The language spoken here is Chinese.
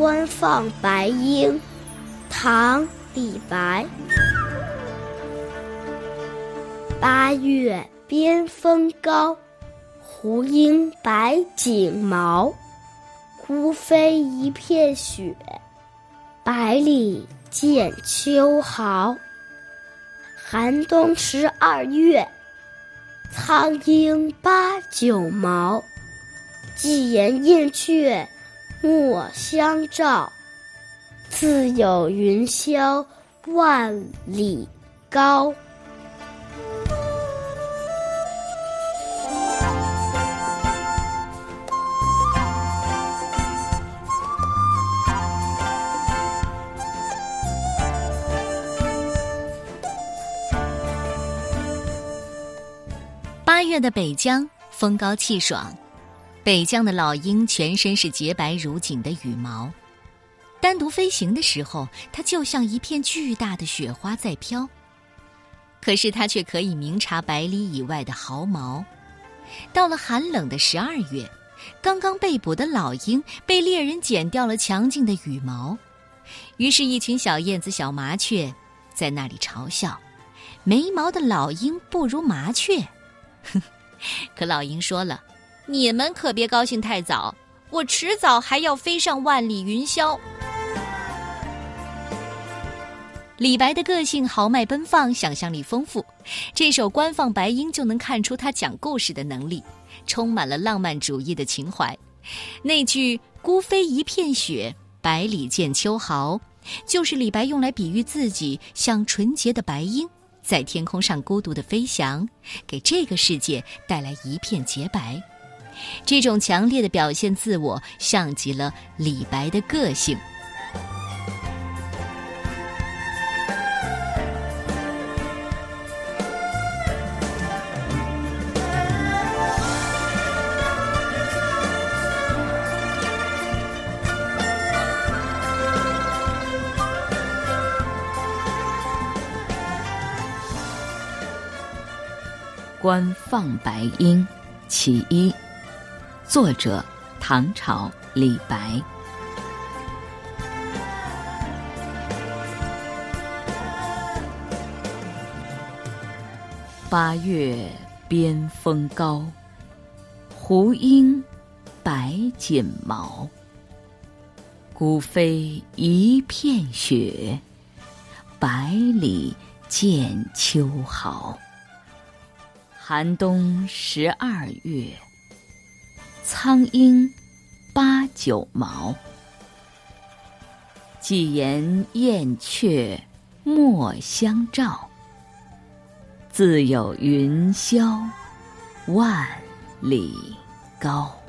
观放白鹰，唐·李白。八月边风高，胡鹰白锦毛。孤飞一片雪，百里见秋毫。寒冬十二月，苍鹰八九毛。寄言燕雀莫相照，自有云霄万里高。八月的北疆风高气爽。北疆的老鹰全身是洁白如锦的羽毛，单独飞行的时候，它就像一片巨大的雪花在飘。可是它却可以明察百里以外的毫毛。到了寒冷的十二月，刚刚被捕的老鹰被猎人剪掉了强劲的羽毛，于是，一群小燕子、小麻雀在那里嘲笑：“没毛的老鹰不如麻雀。”哼，可老鹰说了。你们可别高兴太早，我迟早还要飞上万里云霄。李白的个性豪迈奔放，想象力丰富，这首《官放白鹰》就能看出他讲故事的能力，充满了浪漫主义的情怀。那句“孤飞一片雪，百里见秋毫”，就是李白用来比喻自己像纯洁的白鹰，在天空上孤独的飞翔，给这个世界带来一片洁白。这种强烈的表现自我，像极了李白的个性。官放白鹰，其一。作者：唐朝李白。八月边风高，胡鹰白锦毛。孤飞一片雪，百里见秋毫。寒冬十二月。苍鹰八九毛，几言燕雀莫相照。自有云霄万里高。